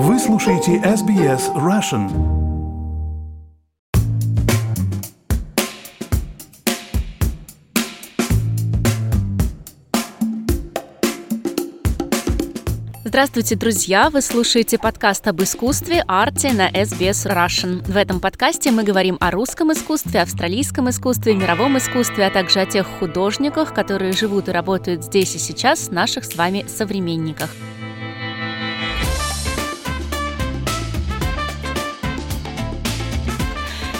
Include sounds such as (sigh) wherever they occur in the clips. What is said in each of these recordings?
Вы слушаете SBS Russian. Здравствуйте, друзья! Вы слушаете подкаст об искусстве «Арте» на SBS Russian. В этом подкасте мы говорим о русском искусстве, австралийском искусстве, мировом искусстве, а также о тех художниках, которые живут и работают здесь и сейчас, наших с вами современниках –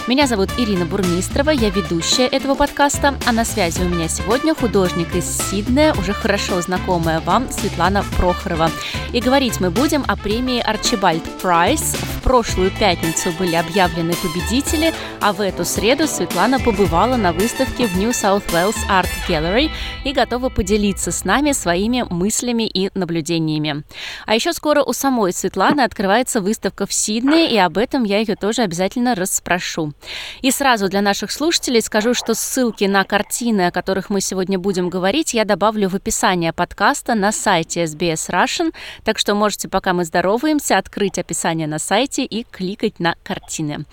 Меня зовут Ирина Бурмистрова, я ведущая этого подкаста, а на связи у меня сегодня художник из Сиднея, уже хорошо знакомая вам Светлана Прохорова. И говорить мы будем о премии Арчибальд Прайс. В прошлую пятницу были объявлены победители, а в эту среду Светлана побывала на выставке в New South Wales Art Gallery и готова поделиться с нами своими мыслями и наблюдениями. А еще скоро у самой Светланы открывается выставка в Сиднее, и об этом я ее тоже обязательно расспрошу. И сразу для наших слушателей скажу, что ссылки на картины, о которых мы сегодня будем говорить, я добавлю в описание подкаста на сайте SBS Russian, так что можете, пока мы здороваемся, открыть описание на сайте и кликать на картины.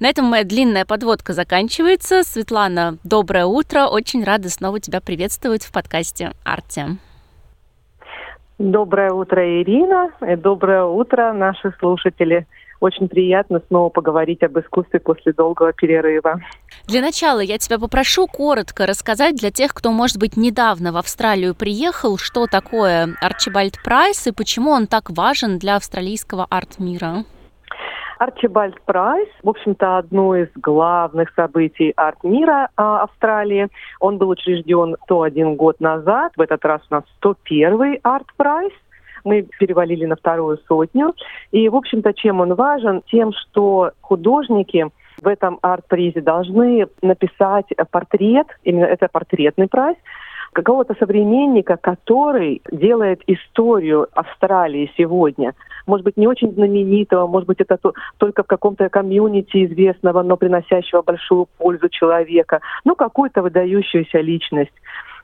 На этом моя длинная подводка заканчивается. Светлана, доброе утро. Очень рада снова тебя приветствовать в подкасте «Арти». Доброе утро, Ирина, и доброе утро, наши слушатели. Очень приятно снова поговорить об искусстве после долгого перерыва. Для начала я тебя попрошу коротко рассказать для тех, кто, может быть, недавно в Австралию приехал, что такое Archibald Prize и почему он так важен для австралийского арт-мира. Archibald Prize, в общем-то, одно из главных событий арт-мира а, Австралии. Он был учрежден 101 год назад. В этот раз у нас 101 art prize мы перевалили на вторую сотню. И, в общем-то, чем он важен? Тем, что художники в этом арт-призе должны написать портрет, именно это портретный прайс, какого-то современника, который делает историю Австралии сегодня. Может быть, не очень знаменитого, может быть, это только в каком-то комьюнити известного, но приносящего большую пользу человека. Ну, какую-то выдающуюся личность.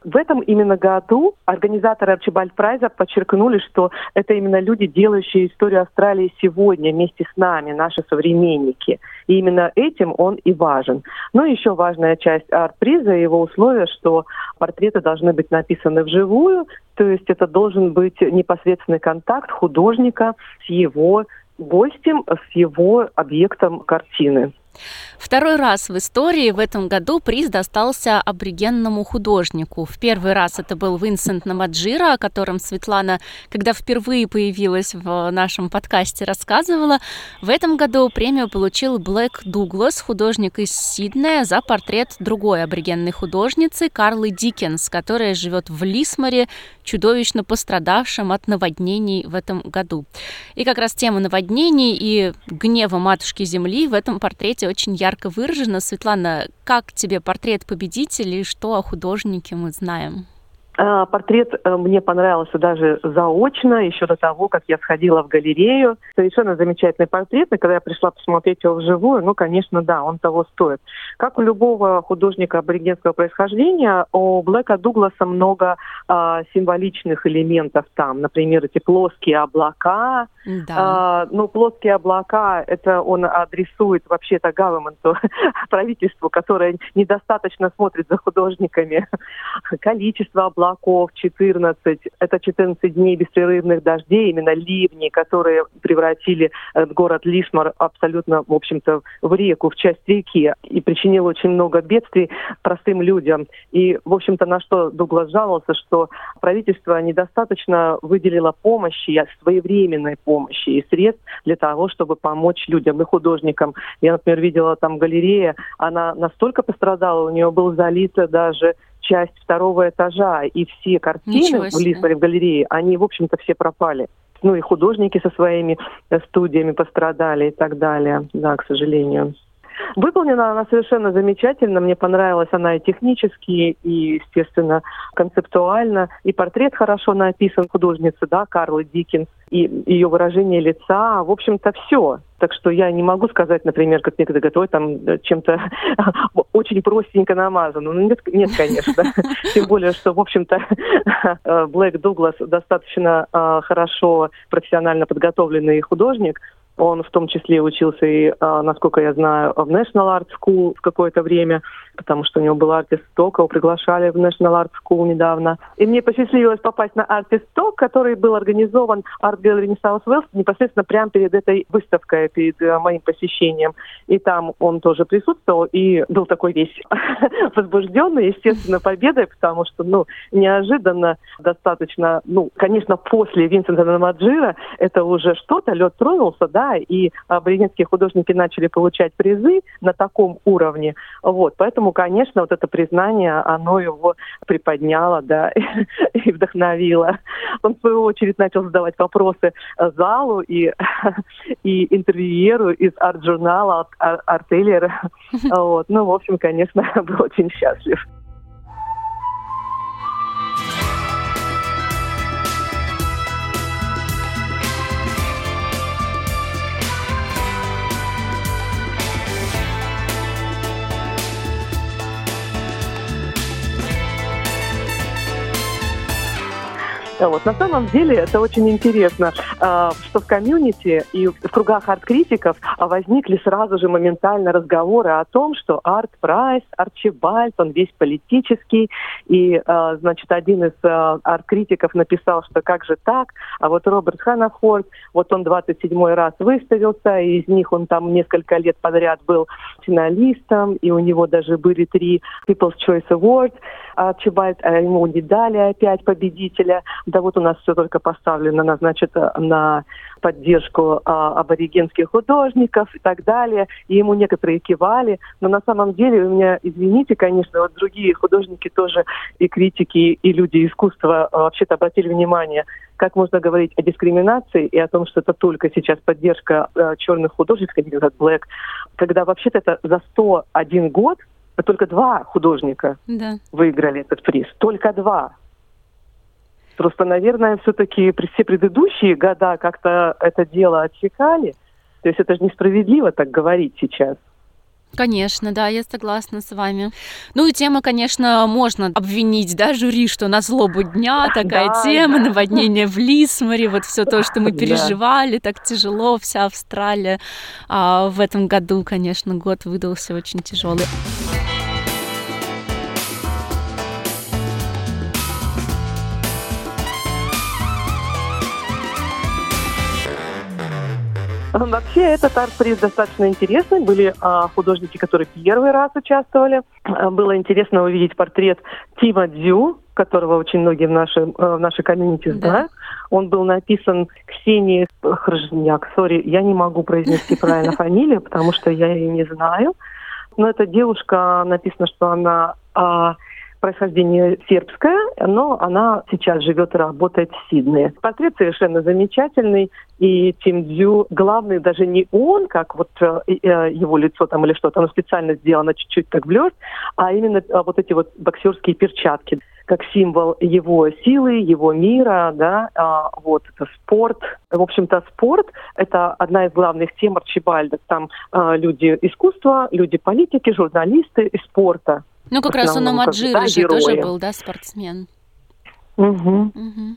В этом именно году организаторы Арчибальд Прайза подчеркнули, что это именно люди, делающие историю Австралии сегодня вместе с нами, наши современники. И именно этим он и важен. Но еще важная часть арт-приза, его условия, что портреты должны быть написаны вживую, то есть это должен быть непосредственный контакт художника с его гостем, с его объектом картины. Второй раз в истории в этом году приз достался аборигенному художнику. В первый раз это был Винсент Намаджира, о котором Светлана, когда впервые появилась в нашем подкасте, рассказывала. В этом году премию получил Блэк Дуглас, художник из Сиднея, за портрет другой аборигенной художницы Карлы Диккенс, которая живет в Лисморе, чудовищно пострадавшем от наводнений в этом году. И как раз тема наводнений и гнева матушки Земли в этом портрете очень ярко выражена. Светлана, как тебе портрет победителя и что о художнике мы знаем? А, портрет э, мне понравился даже заочно, еще до того, как я сходила в галерею. Совершенно замечательный портрет, и когда я пришла посмотреть его вживую, ну, конечно, да, он того стоит. Как у любого художника аборигенского происхождения, у Блэка Дугласа много а, символичных элементов там. Например, эти плоские облака. Да. А, ну, плоские облака, это он адресует вообще-то гаверменту, (laughs) правительству, которое недостаточно смотрит за художниками. Количество облаков облаков 14. Это 14 дней беспрерывных дождей, именно ливни, которые превратили э, город Лишмар абсолютно, в общем-то, в реку, в часть реки, и причинил очень много бедствий простым людям. И, в общем-то, на что Дуглас жаловался, что правительство недостаточно выделило помощи, своевременной помощи и средств для того, чтобы помочь людям и художникам. Я, например, видела там галерея, она настолько пострадала, у нее был залит даже часть второго этажа, и все картины в Лисборе, в галерее, они, в общем-то, все пропали. Ну и художники со своими студиями пострадали и так далее, да, к сожалению. Выполнена она совершенно замечательно. Мне понравилась она и технически, и, естественно, концептуально. И портрет хорошо написан художницы, да, Карлы Диккенс, и ее выражение лица. В общем-то, все. Так что я не могу сказать, например, как некоторые готовят там э, чем-то (laughs) очень простенько намазано. Ну, нет, нет, конечно. (laughs) Тем более, что, в общем-то, (laughs) Блэк Дуглас достаточно э, хорошо профессионально подготовленный художник, он в том числе учился и, а, насколько я знаю, в National Art School в какое-то время, потому что у него был артист Talk, его приглашали в National Art School недавно. И мне посчастливилось попасть на артист Talk, который был организован Art Gallery South Wales непосредственно прямо перед этой выставкой, перед э, моим посещением. И там он тоже присутствовал и был такой весь (laughs) возбужденный, естественно, победой, потому что, ну, неожиданно достаточно, ну, конечно, после Винсента Намаджира это уже что-то, лед тронулся, да, да, и аборигенские художники начали получать призы на таком уровне. Вот, поэтому, конечно, вот это признание, оно его приподняло, да, (laughs) и вдохновило. Он, в свою очередь, начал задавать вопросы залу и, (laughs) и интервьюеру из арт-журнала, арт-эллера. (laughs) Вот. Ну, в общем, конечно, был очень счастлив. Вот. На самом деле это очень интересно, а, что в комьюнити и в кругах арт-критиков возникли сразу же моментально разговоры о том, что Art Prize, Archibald, он весь политический, и, а, значит, один из а, арт-критиков написал, что как же так, а вот Роберт Ханафорд, вот он 27 раз выставился, и из них он там несколько лет подряд был финалистом, и у него даже были три People's Choice Awards, Арчибальд, а ему не дали опять победителя, да вот у нас все только поставлено на, значит, на поддержку а, аборигенских художников и так далее. И ему некоторые кивали. Но на самом деле у меня, извините, конечно, вот другие художники тоже и критики, и люди искусства а, вообще-то обратили внимание, как можно говорить о дискриминации и о том, что это только сейчас поддержка а, черных художников, как Блэк, когда вообще-то это за 101 год только два художника да. выиграли этот приз. Только два. Просто, наверное, все-таки все предыдущие года как-то это дело отсекали. То есть это же несправедливо так говорить сейчас. Конечно, да, я согласна с вами. Ну и тема, конечно, можно обвинить, да, жюри, что на злобу дня такая да, тема, да. наводнение в Лисморе, вот все то, что мы переживали, да. так тяжело, вся Австралия. А в этом году, конечно, год выдался очень тяжелый. Вообще этот арт-приз достаточно интересный. Были а, художники, которые первый раз участвовали. А, было интересно увидеть портрет Тима Дзю, которого очень многие в, нашей в нашей комьюнити знают. Да. Он был написан Ксенией Хржняк. Сори, я не могу произнести правильно (laughs) фамилию, потому что я ее не знаю. Но эта девушка, написано, что она а, происхождение сербское, но она сейчас живет и работает в Сиднее. Портрет совершенно замечательный, и Тим Дзю, главный даже не он, как вот э, э, его лицо там или что-то, оно специально сделано чуть-чуть так блёр, а именно э, вот эти вот боксерские перчатки как символ его силы, его мира, да, а, вот это спорт. В общем-то, спорт – это одна из главных тем Арчибальда. Там а, люди искусства, люди политики, журналисты и спорта. Ну, как раз он у Маджира да, же тоже был, да, спортсмен. Угу. Угу.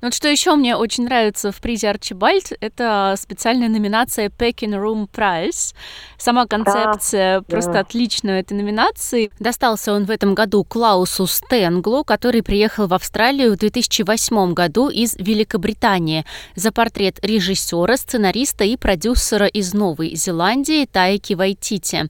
Ну, вот что еще мне очень нравится в призе Арчибальд, это специальная номинация Packing Room Prize. Сама концепция да, просто да. отличная этой номинации. Достался он в этом году Клаусу Стенглу, который приехал в Австралию в 2008 году из Великобритании за портрет режиссера, сценариста и продюсера из Новой Зеландии Тайки Вайтити.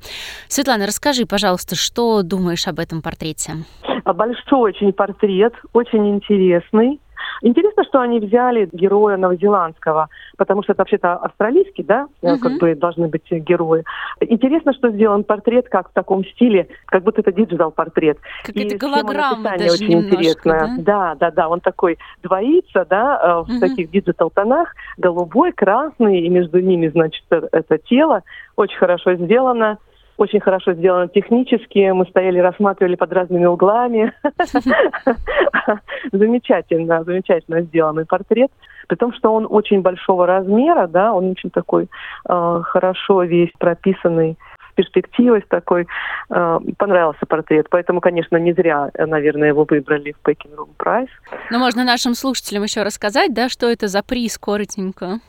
Светлана, расскажи, пожалуйста, что думаешь об этом портрете? Большой очень портрет, очень интересный Интересно, что они взяли героя новозеландского, потому что это вообще-то австралийский, да, угу. как бы должны быть герои. Интересно, что сделан портрет как в таком стиле, как будто это digital портрет. Какая-то голограмма даже очень немножко, интересная. Да? да, да, да, он такой двоится, да, в угу. таких digital тонах, голубой, красный, и между ними, значит, это тело. Очень хорошо сделано очень хорошо сделано технически. Мы стояли, рассматривали под разными углами. (laughs) Замечательно, замечательно сделанный портрет. При том, что он очень большого размера, да, он очень такой э, хорошо весь прописанный с перспективой, с такой. Э, понравился портрет. Поэтому, конечно, не зря, наверное, его выбрали в Packing Room Prize. Но можно нашим слушателям еще рассказать, да, что это за приз коротенько?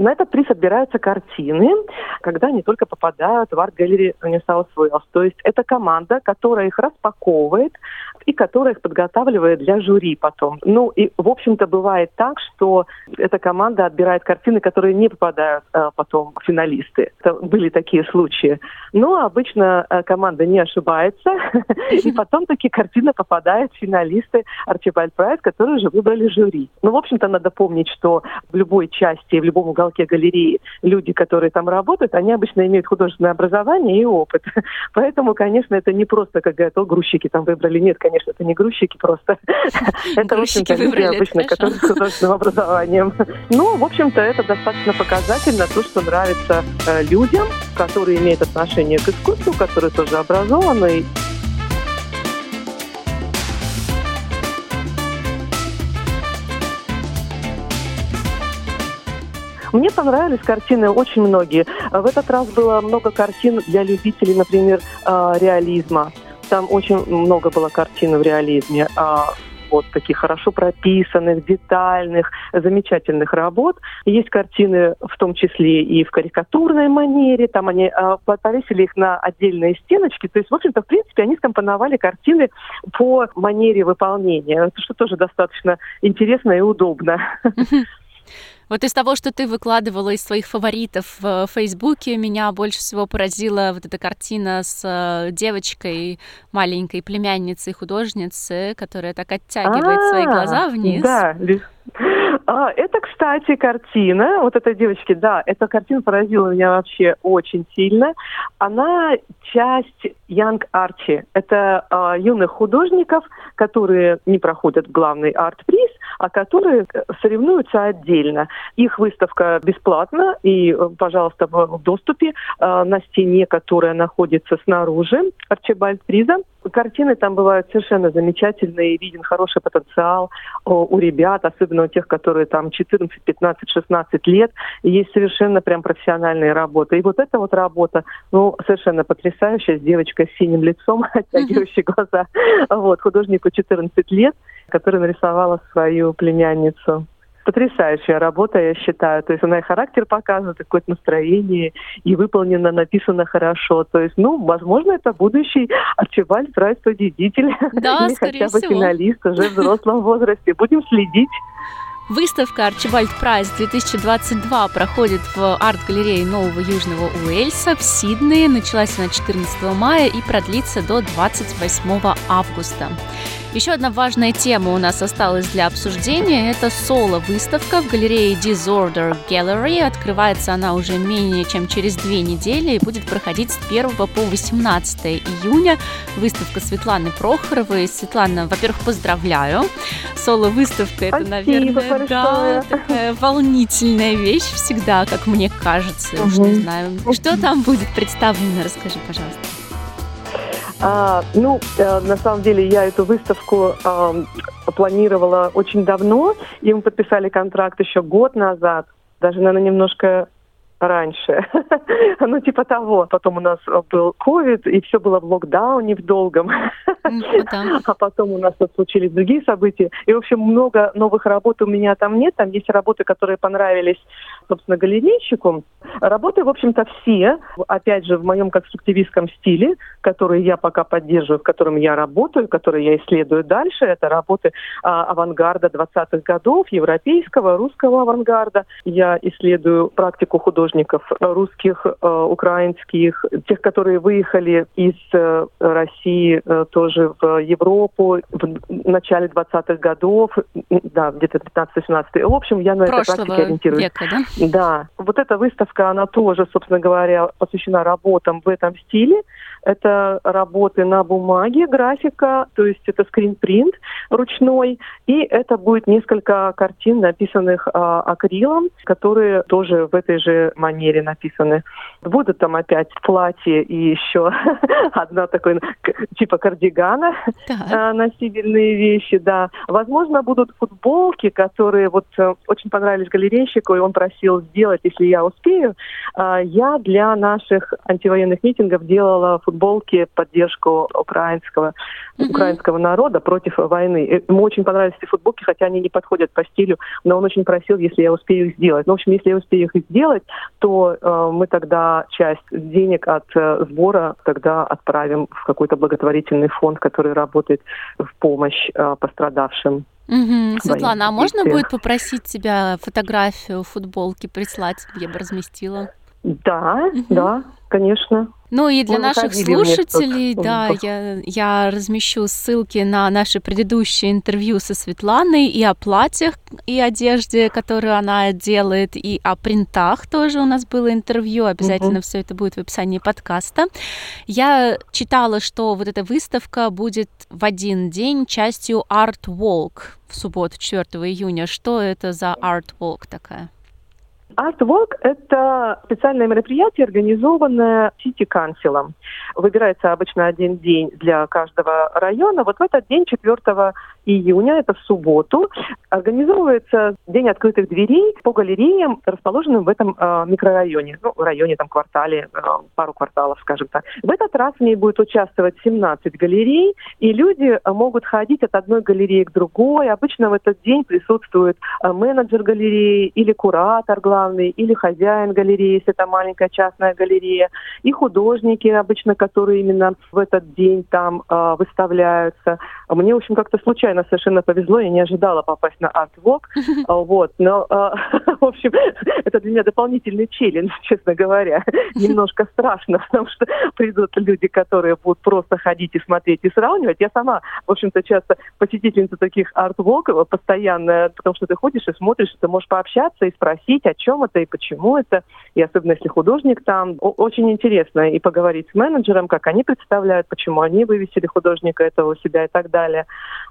На этот приз отбираются картины, когда они только попадают в арт-галерею South Wales. То есть это команда, которая их распаковывает и которая их подготавливает для жюри потом. Ну и, в общем-то, бывает так, что эта команда отбирает картины, которые не попадают э, потом в финалисты. Это были такие случаи. Но обычно э, команда не ошибается, (laughs) и потом такие картины попадают в финалисты Archibald Prize, которые уже выбрали жюри. Ну, в общем-то, надо помнить, что в любой части, в любом уголке уголке галереи люди, которые там работают, они обычно имеют художественное образование и опыт. (laughs) Поэтому, конечно, это не просто как говорят, о, грузчики там выбрали. Нет, конечно, это не грузчики просто. (laughs) Это, в общем-то, люди обычно, которые с художественным образованием. Ну, в общем-то, это достаточно показательно, то, что нравится э, людям, которые имеют отношение к искусству, которые тоже образованы. Мне понравились картины очень многие. В этот раз было много картин для любителей, например, а, реализма. Там очень много было картин в реализме а, вот таких хорошо прописанных, детальных, замечательных работ. Есть картины в том числе и в карикатурной манере, там они э, повесили их на отдельные стеночки, то есть, в общем-то, в принципе, они скомпоновали картины по манере выполнения, что тоже достаточно интересно и удобно. (laughs) Вот из того, что ты выкладывала из своих фаворитов в Фейсбуке, меня больше всего поразила вот эта картина с э, девочкой, маленькой племянницей художницы, которая так оттягивает свои а, глаза вниз. Да, а, это, кстати, картина, вот этой девочки, да, эта картина поразила меня вообще очень сильно. Она часть Young Archie. Это а, юных художников, которые не проходят главный арт-приз, а которые э, соревнуются отдельно. Их выставка бесплатна и, э, пожалуйста, в доступе а, на стене, которая находится снаружи Арчибальд-приза. Картины там бывают совершенно замечательные, виден хороший потенциал у ребят, особенно у тех, которые там 14, 15, 16 лет. Есть совершенно прям профессиональные работы. И вот эта вот работа, ну, совершенно потрясающая, с девочкой с синим лицом, (laughs) оттягивающей глаза. Вот, художнику 14 лет, которая нарисовала свою племянницу потрясающая работа, я считаю. То есть она и характер показывает, какое-то настроение, и выполнено, написано хорошо. То есть, ну, возможно, это будущий Archibald Prize победитель. Да, Или хотя бы всего. финалист уже в взрослом возрасте. Будем следить. Выставка Archibald Prize 2022 проходит в арт-галерее Нового Южного Уэльса в Сиднее. Началась она 14 мая и продлится до 28 августа. Еще одна важная тема у нас осталась для обсуждения. Это соло-выставка в галерее Disorder Gallery. Открывается она уже менее чем через две недели и будет проходить с 1 по 18 июня. Выставка Светланы Прохоровой. Светлана, во-первых, поздравляю. Соло-выставка это, наверное, да, такая волнительная вещь всегда, как мне кажется. Уж не знаю. Что там будет представлено? Расскажи, пожалуйста. А, ну, э, на самом деле я эту выставку э, планировала очень давно, и мы подписали контракт еще год назад, даже, наверное, немножко раньше. (laughs) ну, типа того. Потом у нас был ковид, и все было в локдауне в долгом. (laughs) а потом у нас тут случились другие события. И, в общем, много новых работ у меня там нет. Там есть работы, которые понравились, собственно, галерейщику. Работы, в общем-то, все, опять же, в моем конструктивистском стиле, который я пока поддерживаю, в котором я работаю, который я исследую дальше. Это работы а, авангарда 20-х годов, европейского, русского авангарда. Я исследую практику художников русских, украинских, тех, которые выехали из России тоже в Европу в начале 20-х годов, да, где-то 15-17. В общем, я на этой практике ориентируюсь. Века, да? Да. Вот эта выставка, она тоже, собственно говоря, посвящена работам в этом стиле. Это работы на бумаге, графика, то есть это скринпринт ручной, и это будет несколько картин, написанных а, акрилом, которые тоже в этой же манере написаны. Будут там опять платье и еще (laughs) одна такой типа кардигана, а, носибельные вещи, да. Возможно, будут футболки, которые вот э, очень понравились галерейщику, и он просил сделать, если я успею. А, я для наших антивоенных митингов делала футболки в поддержку украинского, mm-hmm. украинского народа против войны. Ему очень понравились эти футболки, хотя они не подходят по стилю, но он очень просил, если я успею их сделать. Ну, в общем, если я успею их сделать, то э, мы тогда часть денег от э, сбора тогда отправим в какой-то благотворительный фонд, который работает в помощь э, пострадавшим. Угу. Светлана, а можно будет попросить тебя фотографию футболки прислать? Я бы разместила. Да, угу. да, конечно. Ну и для Мы наших слушателей, да, я, я размещу ссылки на наши предыдущие интервью со Светланой и о платьях и одежде, которую она делает, и о принтах тоже у нас было интервью. Обязательно угу. все это будет в описании подкаста. Я читала, что вот эта выставка будет в один день частью Art Walk в субботу, 4 июня. Что это за Art Walk такая? Art Walk – это специальное мероприятие, организованное City Council. Выбирается обычно один день для каждого района. Вот в этот день, 4 июня, это в субботу, организовывается День открытых дверей по галереям, расположенным в этом э, микрорайоне, ну, в районе, там, квартале, э, пару кварталов, скажем так. В этот раз в ней будет участвовать 17 галерей, и люди могут ходить от одной галереи к другой. Обычно в этот день присутствует э, менеджер галереи или куратор главный, или хозяин галереи, если это маленькая частная галерея, и художники обычно, которые именно в этот день там э, выставляются. Мне, в общем, как-то случайно совершенно повезло, я не ожидала попасть на арт-вок, (laughs) вот, но, э, (laughs) в общем, это для меня дополнительный челлендж, (laughs) честно говоря. Немножко страшно, потому что придут люди, которые будут просто ходить и смотреть и сравнивать. Я сама, в общем-то, часто посетительница таких арт-воков постоянно, потому что ты ходишь и смотришь, ты можешь пообщаться и спросить, о чем это и почему это, и особенно если художник там. Очень интересно и поговорить с менеджером, как они представляют, почему они вывесили художника этого у себя и так далее.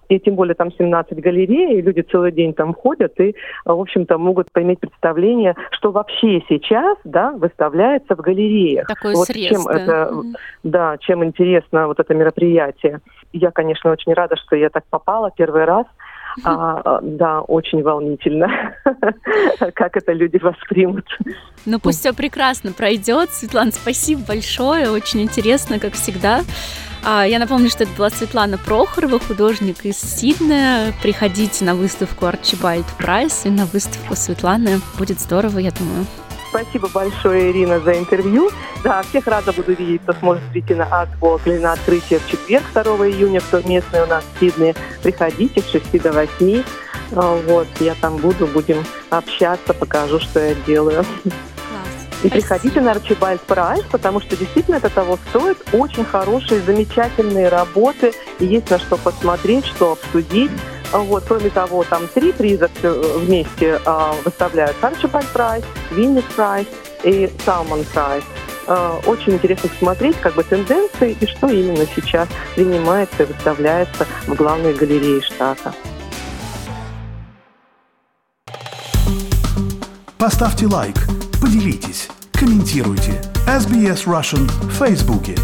И тем более там 17 галерей, и люди целый день там ходят и, в общем-то, могут иметь представление, что вообще сейчас, да, выставляется в галереях. Такой вот срез, чем да. это, да, чем интересно вот это мероприятие. Я, конечно, очень рада, что я так попала первый раз. А, а да, очень волнительно, (laughs) как это люди воспримут. Ну пусть все прекрасно пройдет. Светлана, спасибо большое, очень интересно, как всегда. А, я напомню, что это была Светлана Прохорова, художник из Сиднея. Приходите на выставку Арчибальд Прайс и на выставку Светланы. Будет здорово, я думаю. Спасибо большое, Ирина, за интервью. Да, всех рада буду видеть, кто сможет прийти на Артвок или на открытие в четверг, 2 июня, кто местный у нас в Сиднее. Приходите с 6 до 8. А, вот, я там буду, будем общаться, покажу, что я делаю. И Спасибо. приходите на Archibald Prize, потому что действительно это того стоит. Очень хорошие, замечательные работы. И есть на что посмотреть, что обсудить. Вот, кроме того, там три приза вместе э, выставляют. Archibald Prize, Wynne Prize и Sulman Prize. Э, очень интересно посмотреть как бы тенденции и что именно сейчас принимается и выставляется в главной галерее штата. Поставьте лайк, поделитесь, комментируйте. SBS Russian в Фейсбуке.